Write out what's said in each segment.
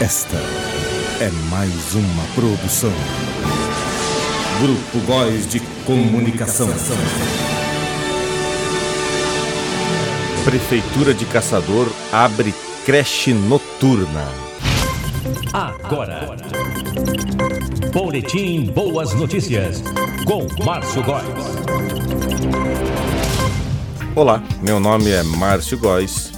Esta é mais uma produção. Grupo Góis de Comunicação. Prefeitura de Caçador abre creche noturna. Agora. Boletim Boas Notícias com Márcio Góes. Olá, meu nome é Márcio Góes,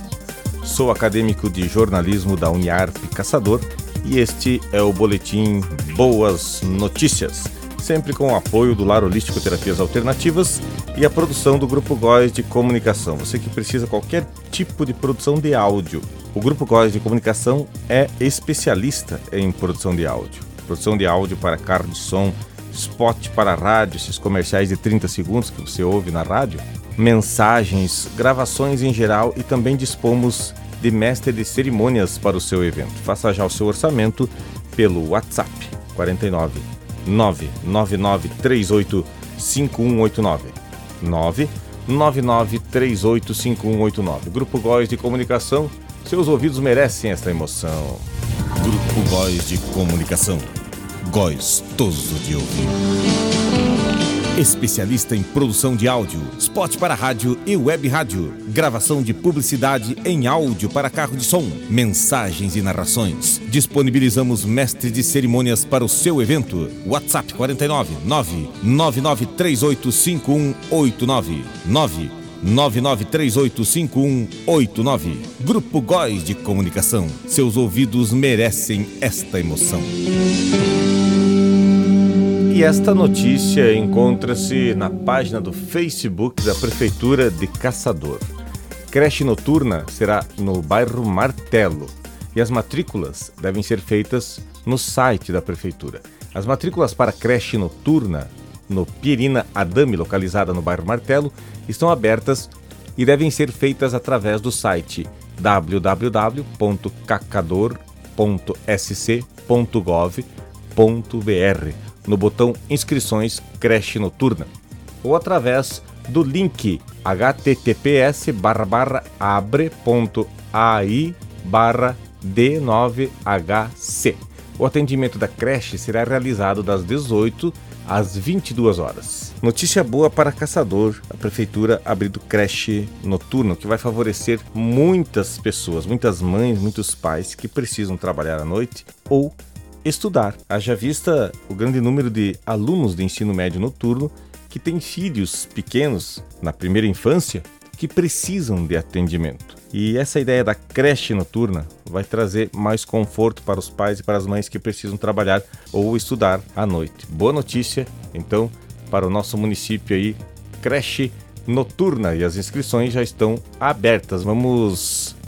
sou acadêmico de jornalismo da Uniarp Caçador e este é o Boletim Boas Notícias, sempre com o apoio do Lar Holístico Terapias Alternativas e a produção do Grupo Góes de Comunicação. Você que precisa qualquer tipo de produção de áudio. O Grupo Góes de Comunicação é especialista em produção de áudio. Produção de áudio para carro de som, spot para rádio, esses comerciais de 30 segundos que você ouve na rádio, mensagens, gravações em geral e também dispomos de mestre de cerimônias para o seu evento. Faça já o seu orçamento pelo WhatsApp 49 999 38 5189 999 38 5189 Grupo Góis de Comunicação, seus ouvidos merecem esta emoção. Grupo Góis de Comunicação, gostoso de ouvir. Especialista em produção de áudio, spot para rádio e web rádio, gravação de publicidade em áudio para carro de som, mensagens e narrações. Disponibilizamos mestre de cerimônias para o seu evento. WhatsApp 49 999385189 999385189. Grupo Góis de Comunicação. Seus ouvidos merecem esta emoção. E esta notícia encontra-se na página do Facebook da Prefeitura de Caçador. Creche noturna será no bairro Martelo e as matrículas devem ser feitas no site da Prefeitura. As matrículas para creche noturna no Pierina Adame, localizada no bairro Martelo, estão abertas e devem ser feitas através do site www.cacador.sc.gov.br no botão Inscrições Creche Noturna ou através do link https abre.ai D9HC. O atendimento da creche será realizado das 18 às 22 horas. Notícia boa para caçador: a prefeitura abrindo creche noturno que vai favorecer muitas pessoas, muitas mães, muitos pais que precisam trabalhar à noite ou estudar. Haja vista o grande número de alunos de ensino médio noturno que têm filhos pequenos na primeira infância que precisam de atendimento. E essa ideia da creche noturna vai trazer mais conforto para os pais e para as mães que precisam trabalhar ou estudar à noite. Boa notícia, então, para o nosso município aí, creche noturna e as inscrições já estão abertas. Vamos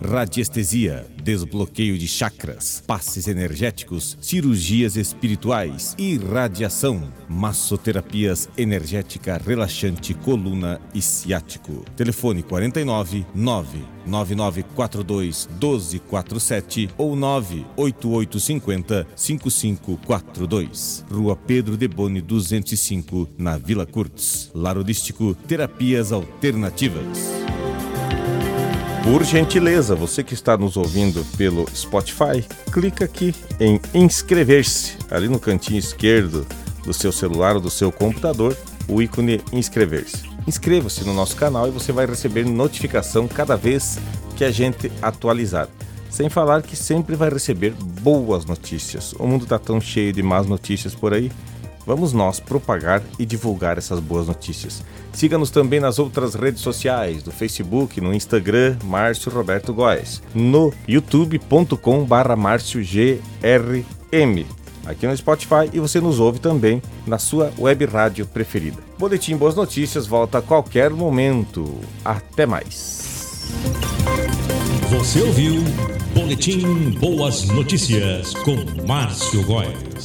radiestesia, desbloqueio de chakras, passes energéticos, cirurgias espirituais, irradiação, massoterapias energética relaxante coluna e ciático. Telefone 49 99942 1247 ou 98850 5542. Rua Pedro de Boni 205, na Vila Curtis. Larodístico Terapias Alternativas. Por gentileza, você que está nos ouvindo pelo Spotify, clica aqui em inscrever-se, ali no cantinho esquerdo do seu celular ou do seu computador, o ícone inscrever-se. Inscreva-se no nosso canal e você vai receber notificação cada vez que a gente atualizar. Sem falar que sempre vai receber boas notícias. O mundo está tão cheio de más notícias por aí Vamos nós propagar e divulgar essas boas notícias. Siga-nos também nas outras redes sociais, no Facebook, no Instagram, Márcio Roberto Góes, no youtube.com barra aqui no Spotify e você nos ouve também na sua web rádio preferida. Boletim Boas Notícias volta a qualquer momento. Até mais. Você ouviu Boletim Boas Notícias com Márcio Góes.